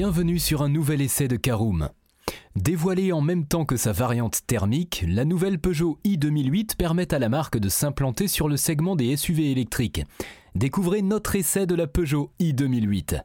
Bienvenue sur un nouvel essai de Caroom. Dévoilée en même temps que sa variante thermique, la nouvelle Peugeot i 2008 permet à la marque de s'implanter sur le segment des SUV électriques. Découvrez notre essai de la Peugeot i 2008.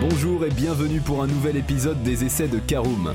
Bonjour et bienvenue pour un nouvel épisode des essais de Caroom.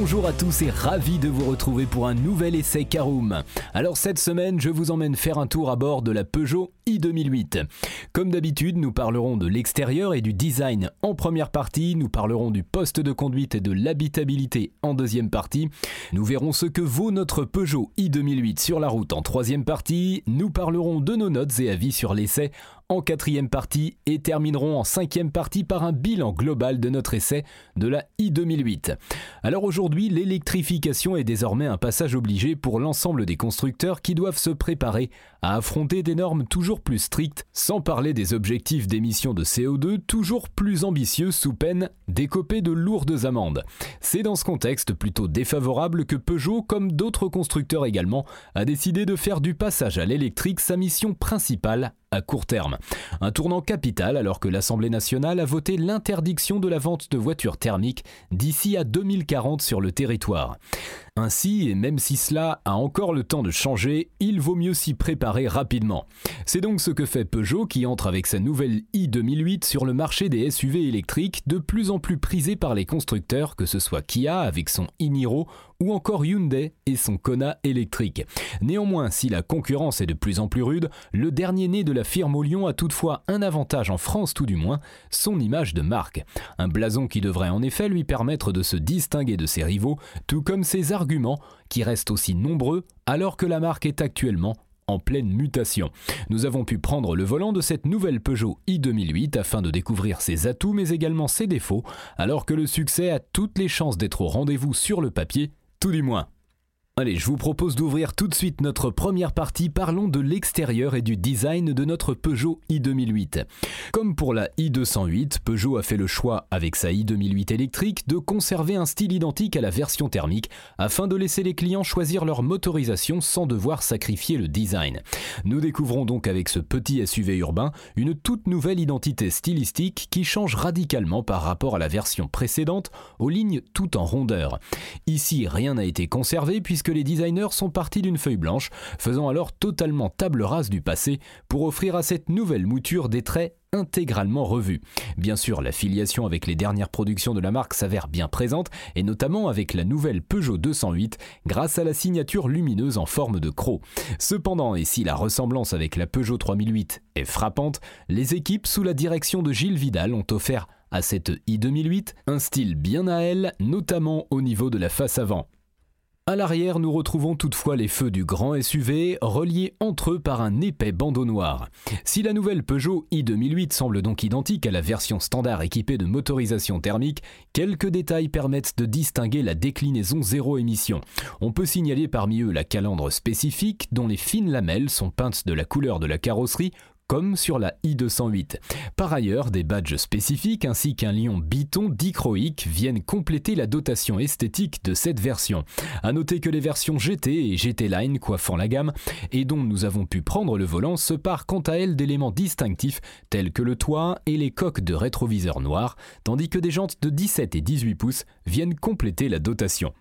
Bonjour à tous et ravi de vous retrouver pour un nouvel essai Caroom. Alors cette semaine, je vous emmène faire un tour à bord de la Peugeot i 2008. Comme d'habitude, nous parlerons de l'extérieur et du design en première partie, nous parlerons du poste de conduite et de l'habitabilité en deuxième partie. Nous verrons ce que vaut notre Peugeot i 2008 sur la route en troisième partie, nous parlerons de nos notes et avis sur l'essai en quatrième partie et terminerons en cinquième partie par un bilan global de notre essai de la i 2008. Alors aujourd'hui, l'électrification est désormais un passage obligé pour l'ensemble des constructeurs qui doivent se préparer à affronter des normes toujours plus strictes, sans parler des objectifs d'émissions de CO2 toujours plus ambitieux sous peine d'écoper de lourdes amendes. C'est dans ce contexte plutôt défavorable que Peugeot, comme d'autres constructeurs également, a décidé de faire du passage à l'électrique sa mission principale à court terme. Un tournant capital alors que l'Assemblée nationale a voté l'interdiction de la vente de voitures thermiques d'ici à 2040 sur le territoire. Ainsi, et même si cela a encore le temps de changer, il vaut mieux s'y préparer rapidement. C'est donc ce que fait Peugeot qui entre avec sa nouvelle i 2008 sur le marché des SUV électriques de plus en plus prisés par les constructeurs, que ce soit Kia avec son e-Niro ou encore Hyundai et son Kona électrique. Néanmoins, si la concurrence est de plus en plus rude, le dernier né de la firme au Lyon a toutefois un avantage en France tout du moins, son image de marque. Un blason qui devrait en effet lui permettre de se distinguer de ses rivaux, tout comme ses arguments qui restent aussi nombreux alors que la marque est actuellement en pleine mutation. Nous avons pu prendre le volant de cette nouvelle Peugeot i 2008 afin de découvrir ses atouts mais également ses défauts, alors que le succès a toutes les chances d'être au rendez-vous sur le papier tout du moins. Allez, je vous propose d'ouvrir tout de suite notre première partie. Parlons de l'extérieur et du design de notre Peugeot i 2008. Comme pour la i 208, Peugeot a fait le choix, avec sa i 2008 électrique, de conserver un style identique à la version thermique afin de laisser les clients choisir leur motorisation sans devoir sacrifier le design. Nous découvrons donc avec ce petit SUV urbain une toute nouvelle identité stylistique qui change radicalement par rapport à la version précédente aux lignes tout en rondeur. Ici, rien n'a été conservé puisque les designers sont partis d'une feuille blanche, faisant alors totalement table rase du passé pour offrir à cette nouvelle mouture des traits intégralement revus. Bien sûr, la filiation avec les dernières productions de la marque s'avère bien présente, et notamment avec la nouvelle Peugeot 208, grâce à la signature lumineuse en forme de croc. Cependant, et si la ressemblance avec la Peugeot 3008 est frappante, les équipes sous la direction de Gilles Vidal ont offert à cette i 2008 un style bien à elle, notamment au niveau de la face avant. À l'arrière, nous retrouvons toutefois les feux du grand SUV, reliés entre eux par un épais bandeau noir. Si la nouvelle Peugeot i 2008 semble donc identique à la version standard équipée de motorisation thermique, quelques détails permettent de distinguer la déclinaison zéro émission. On peut signaler parmi eux la calandre spécifique, dont les fines lamelles sont peintes de la couleur de la carrosserie, comme sur la i208. Par ailleurs, des badges spécifiques ainsi qu'un lion biton dichroïque viennent compléter la dotation esthétique de cette version. A noter que les versions GT et GT Line coiffant la gamme et dont nous avons pu prendre le volant se parent quant à elles d'éléments distinctifs tels que le toit et les coques de rétroviseur noirs, tandis que des jantes de 17 et 18 pouces viennent compléter la dotation.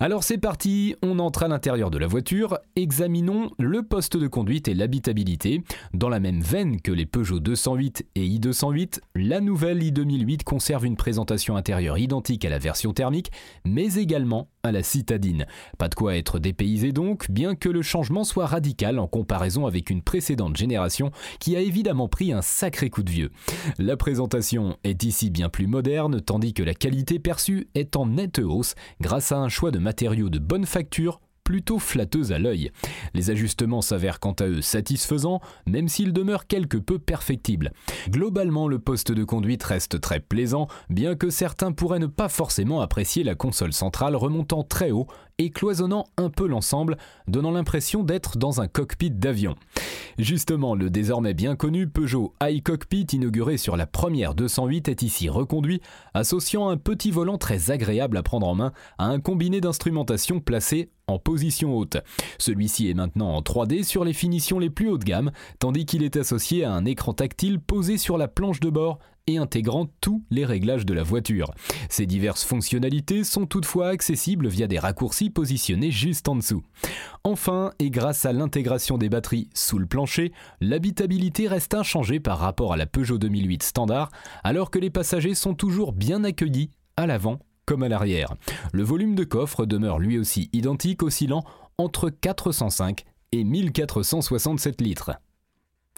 Alors c'est parti, on entre à l'intérieur de la voiture, examinons le poste de conduite et l'habitabilité. Dans la même veine que les Peugeot 208 et i208, la nouvelle i2008 conserve une présentation intérieure identique à la version thermique, mais également à la citadine. Pas de quoi être dépaysé donc, bien que le changement soit radical en comparaison avec une précédente génération qui a évidemment pris un sacré coup de vieux. La présentation est ici bien plus moderne, tandis que la qualité perçue est en nette hausse grâce à choix de matériaux de bonne facture plutôt flatteuse à l'œil. Les ajustements s'avèrent quant à eux satisfaisants, même s'ils demeurent quelque peu perfectibles. Globalement, le poste de conduite reste très plaisant, bien que certains pourraient ne pas forcément apprécier la console centrale remontant très haut et cloisonnant un peu l'ensemble, donnant l'impression d'être dans un cockpit d'avion. Justement, le désormais bien connu Peugeot iCockpit inauguré sur la première 208 est ici reconduit, associant un petit volant très agréable à prendre en main à un combiné d'instrumentation placé en position haute. Celui-ci est maintenant en 3D sur les finitions les plus haut de gamme, tandis qu'il est associé à un écran tactile posé sur la planche de bord et intégrant tous les réglages de la voiture. Ces diverses fonctionnalités sont toutefois accessibles via des raccourcis positionnés juste en dessous. Enfin, et grâce à l'intégration des batteries sous le plancher, l'habitabilité reste inchangée par rapport à la Peugeot 2008 standard, alors que les passagers sont toujours bien accueillis à l'avant comme à l'arrière. Le volume de coffre demeure lui aussi identique, oscillant entre 405 et 1467 litres.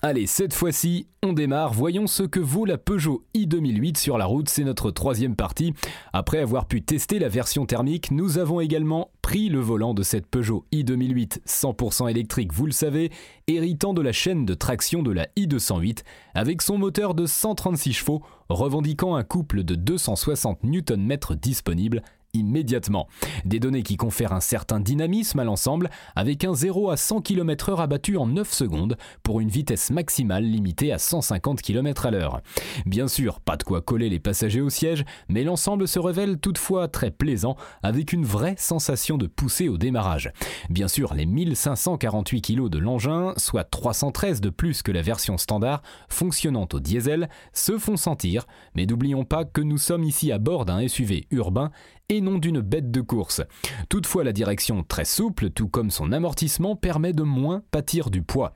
Allez, cette fois-ci, on démarre. Voyons ce que vaut la Peugeot i2008 sur la route. C'est notre troisième partie. Après avoir pu tester la version thermique, nous avons également pris le volant de cette Peugeot i2008 100% électrique, vous le savez, héritant de la chaîne de traction de la i208, avec son moteur de 136 chevaux, revendiquant un couple de 260 Nm disponible immédiatement. Des données qui confèrent un certain dynamisme à l'ensemble, avec un 0 à 100 km/h abattu en 9 secondes, pour une vitesse maximale limitée à 150 km à l'heure. Bien sûr, pas de quoi coller les passagers au siège, mais l'ensemble se révèle toutefois très plaisant, avec une vraie sensation de poussée au démarrage. Bien sûr, les 1548 kg de l'engin, soit 313 de plus que la version standard, fonctionnant au diesel, se font sentir, mais n'oublions pas que nous sommes ici à bord d'un SUV urbain et non d'une bête de course. Toutefois, la direction très souple, tout comme son amortissement, permet de moins pâtir du poids.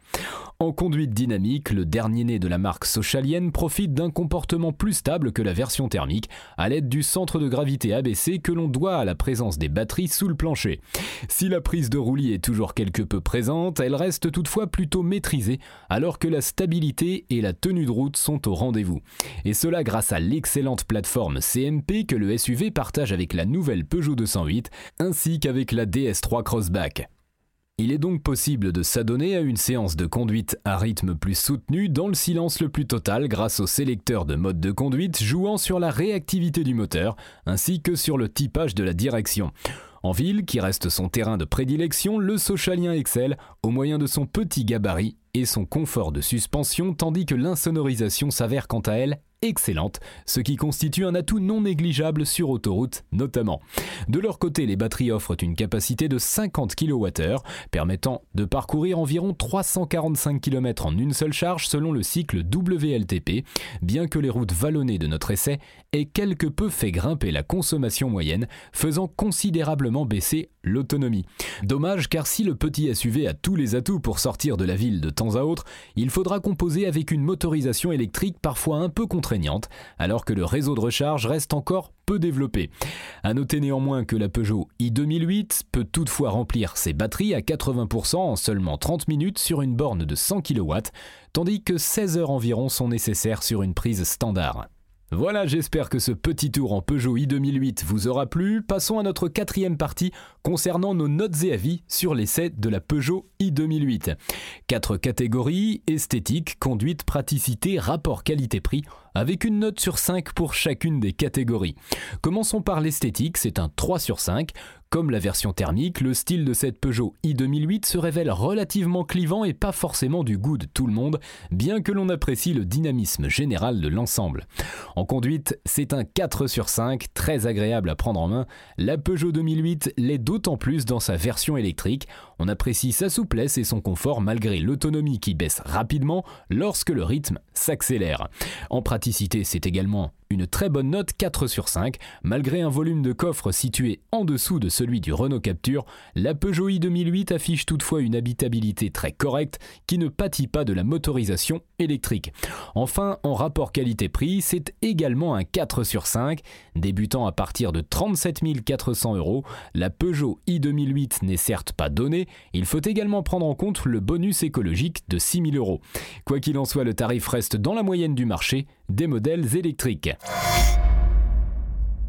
En conduite dynamique, le dernier né de la marque socialienne profite d'un comportement plus stable que la version thermique, à l'aide du centre de gravité abaissé que l'on doit à la présence des batteries sous le plancher. Si la prise de roulis est toujours quelque peu présente, elle reste toutefois plutôt maîtrisée, alors que la stabilité et la tenue de route sont au rendez-vous. Et cela grâce à l'excellente plateforme CMP que le SUV partage avec la nouvelle Peugeot 208, ainsi qu'avec la DS3 Crossback. Il est donc possible de s'adonner à une séance de conduite à rythme plus soutenu dans le silence le plus total grâce au sélecteur de mode de conduite jouant sur la réactivité du moteur ainsi que sur le typage de la direction. En ville, qui reste son terrain de prédilection, le Socialien excelle au moyen de son petit gabarit et son confort de suspension, tandis que l'insonorisation s'avère quant à elle excellente, ce qui constitue un atout non négligeable sur autoroute notamment. De leur côté, les batteries offrent une capacité de 50 kWh, permettant de parcourir environ 345 km en une seule charge selon le cycle WLTP, bien que les routes vallonnées de notre essai aient quelque peu fait grimper la consommation moyenne, faisant considérablement baisser l'autonomie. Dommage car si le petit SUV a tous les atouts pour sortir de la ville de temps à autre, il faudra composer avec une motorisation électrique parfois un peu alors que le réseau de recharge reste encore peu développé. A noter néanmoins que la Peugeot i2008 peut toutefois remplir ses batteries à 80% en seulement 30 minutes sur une borne de 100 kW, tandis que 16 heures environ sont nécessaires sur une prise standard. Voilà, j'espère que ce petit tour en Peugeot i2008 vous aura plu. Passons à notre quatrième partie concernant nos notes et avis sur l'essai de la Peugeot i2008. Quatre catégories, esthétique, conduite, praticité, rapport qualité-prix, avec une note sur 5 pour chacune des catégories. Commençons par l'esthétique, c'est un 3 sur 5. Comme la version thermique, le style de cette Peugeot i2008 se révèle relativement clivant et pas forcément du goût de tout le monde, bien que l'on apprécie le dynamisme général de l'ensemble. En conduite, c'est un 4 sur 5, très agréable à prendre en main. La Peugeot 2008 l'est d'autant plus dans sa version électrique. On apprécie sa souplesse et son confort malgré l'autonomie qui baisse rapidement lorsque le rythme s'accélère. En praticité, c'est également une très bonne note 4 sur 5. Malgré un volume de coffre situé en dessous de celui du Renault Capture, la Peugeot i 2008 affiche toutefois une habitabilité très correcte qui ne pâtit pas de la motorisation électrique. Enfin, en rapport qualité-prix, c'est également un 4 sur 5. Débutant à partir de 37 400 euros, la Peugeot i 2008 n'est certes pas donnée, il faut également prendre en compte le bonus écologique de 6 000 euros. Quoi qu'il en soit, le tarif reste dans la moyenne du marché des modèles électriques.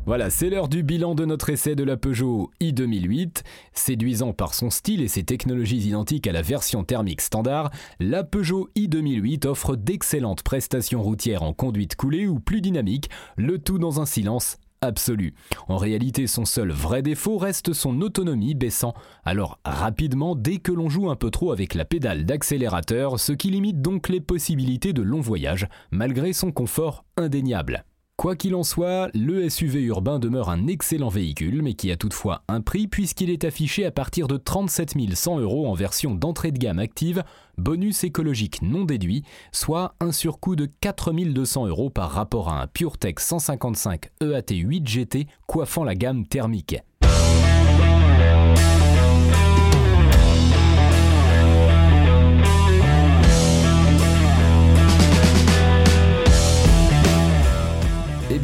Voilà, c'est l'heure du bilan de notre essai de la Peugeot i2008. Séduisant par son style et ses technologies identiques à la version thermique standard, la Peugeot i2008 offre d'excellentes prestations routières en conduite coulée ou plus dynamique, le tout dans un silence absolu. En réalité, son seul vrai défaut reste son autonomie baissant alors rapidement dès que l'on joue un peu trop avec la pédale d'accélérateur, ce qui limite donc les possibilités de long voyage, malgré son confort indéniable. Quoi qu'il en soit, le SUV urbain demeure un excellent véhicule, mais qui a toutefois un prix puisqu'il est affiché à partir de 37 100 euros en version d'entrée de gamme active, bonus écologique non déduit, soit un surcoût de 4 200 euros par rapport à un PureTech 155 EAT 8 GT coiffant la gamme thermique.